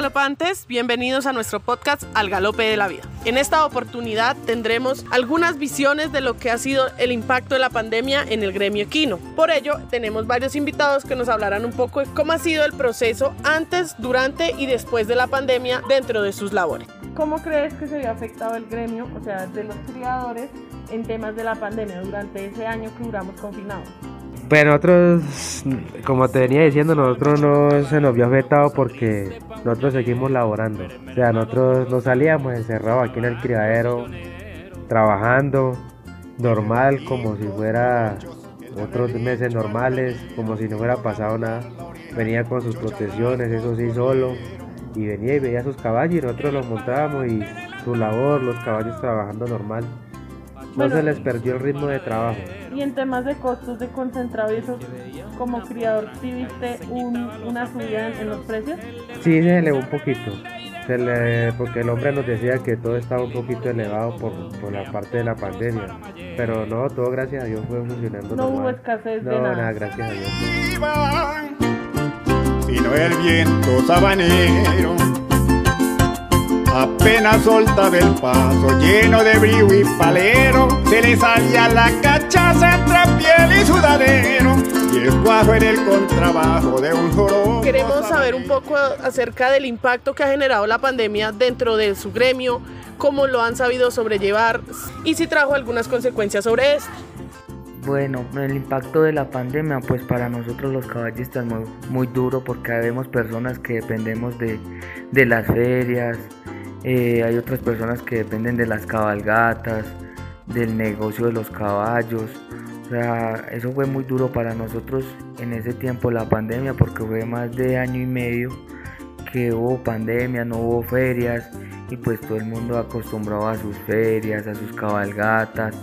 galopantes, bienvenidos a nuestro podcast Al Galope de la Vida. En esta oportunidad tendremos algunas visiones de lo que ha sido el impacto de la pandemia en el gremio equino. Por ello, tenemos varios invitados que nos hablarán un poco de cómo ha sido el proceso antes, durante y después de la pandemia dentro de sus labores. ¿Cómo crees que se había afectado el gremio, o sea, de los criadores, en temas de la pandemia durante ese año que duramos confinados? Pues nosotros, como te venía diciendo, nosotros no se nos vio afectado porque nosotros seguimos laborando. O sea, nosotros no salíamos encerrados aquí en el criadero, trabajando normal, como si fuera otros meses normales, como si no hubiera pasado nada. Venía con sus protecciones, eso sí, solo. Y venía y veía sus caballos y nosotros los montábamos y su labor, los caballos trabajando normal. No se les perdió el ritmo de trabajo. Y en temas de costos de concentrado y eso, como criador, ¿sí viste una subida en, los precios? Sí, se elevó un poquito. Se le, porque el hombre nos decía que todo estaba un poquito elevado por, por, la parte de la pandemia. Pero no, todo gracias a Dios fue funcionando. No hubo escasez de nada. nada, gracias a Dios. Sino el viento sabanero Apenas soltaba el paso, lleno de brillo y palero, se le salía la cachaza entre piel y sudadero, y el cuajo en el contrabajo de un joro. Queremos saber un poco acerca del impacto que ha generado la pandemia dentro de su gremio, cómo lo han sabido sobrellevar y si trajo algunas consecuencias sobre esto. Bueno, el impacto de la pandemia, pues para nosotros los caballistas muy, muy duro porque vemos personas que dependemos de, de las ferias, eh, hay otras personas que dependen de las cabalgatas, del negocio de los caballos. O sea, eso fue muy duro para nosotros en ese tiempo la pandemia porque fue más de año y medio que hubo pandemia, no hubo ferias y pues todo el mundo acostumbrado a sus ferias, a sus cabalgatas,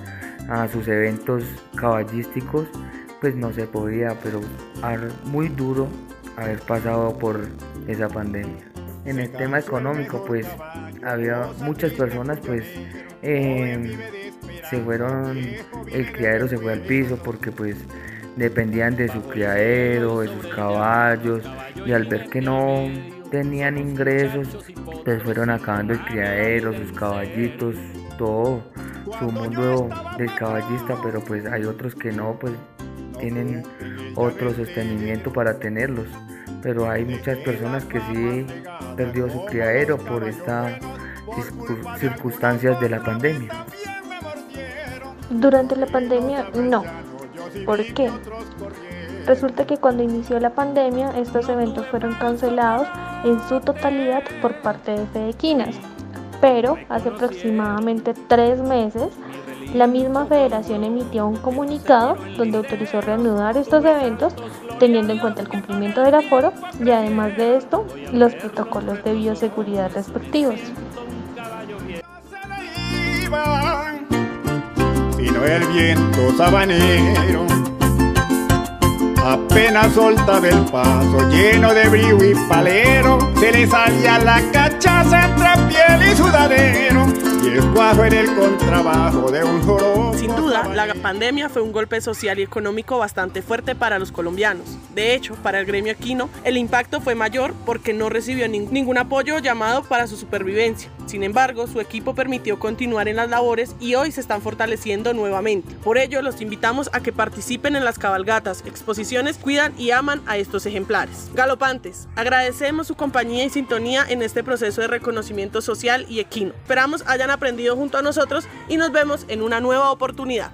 a sus eventos caballísticos, pues no se podía, pero muy duro haber pasado por esa pandemia en el tema económico, pues había muchas personas, pues em, se fueron, el criadero se fue al piso porque pues dependían de su criadero, de sus caballos, y al ver que no tenían ingresos, pues fueron acabando el criadero, sus caballitos, todo su mundo del caballista, pero pues hay otros que no, pues tienen otro sostenimiento para tenerlos pero hay muchas personas que sí perdió su criadero por estas circunstancias de la pandemia. Durante la pandemia no. ¿Por qué? Resulta que cuando inició la pandemia estos eventos fueron cancelados en su totalidad por parte de Fedequinas, pero hace aproximadamente tres meses la misma federación emitió un comunicado donde autorizó reanudar estos eventos teniendo en cuenta el cumplimiento del aforo y además de esto los protocolos de bioseguridad respectivos. Apenas soltaba el paso lleno de y palero, se le salía la cachaza entre piel y sudadero en el contrabajo de un Sin duda, la pandemia fue un golpe social y económico bastante fuerte para los colombianos. De hecho, para el gremio equino, el impacto fue mayor porque no recibió ningún apoyo llamado para su supervivencia. Sin embargo, su equipo permitió continuar en las labores y hoy se están fortaleciendo nuevamente. Por ello, los invitamos a que participen en las cabalgatas, exposiciones, cuidan y aman a estos ejemplares. Galopantes, agradecemos su compañía y sintonía en este proceso de reconocimiento social y equino. Esperamos hayan aprendido junto a nosotros y nos vemos en una nueva oportunidad.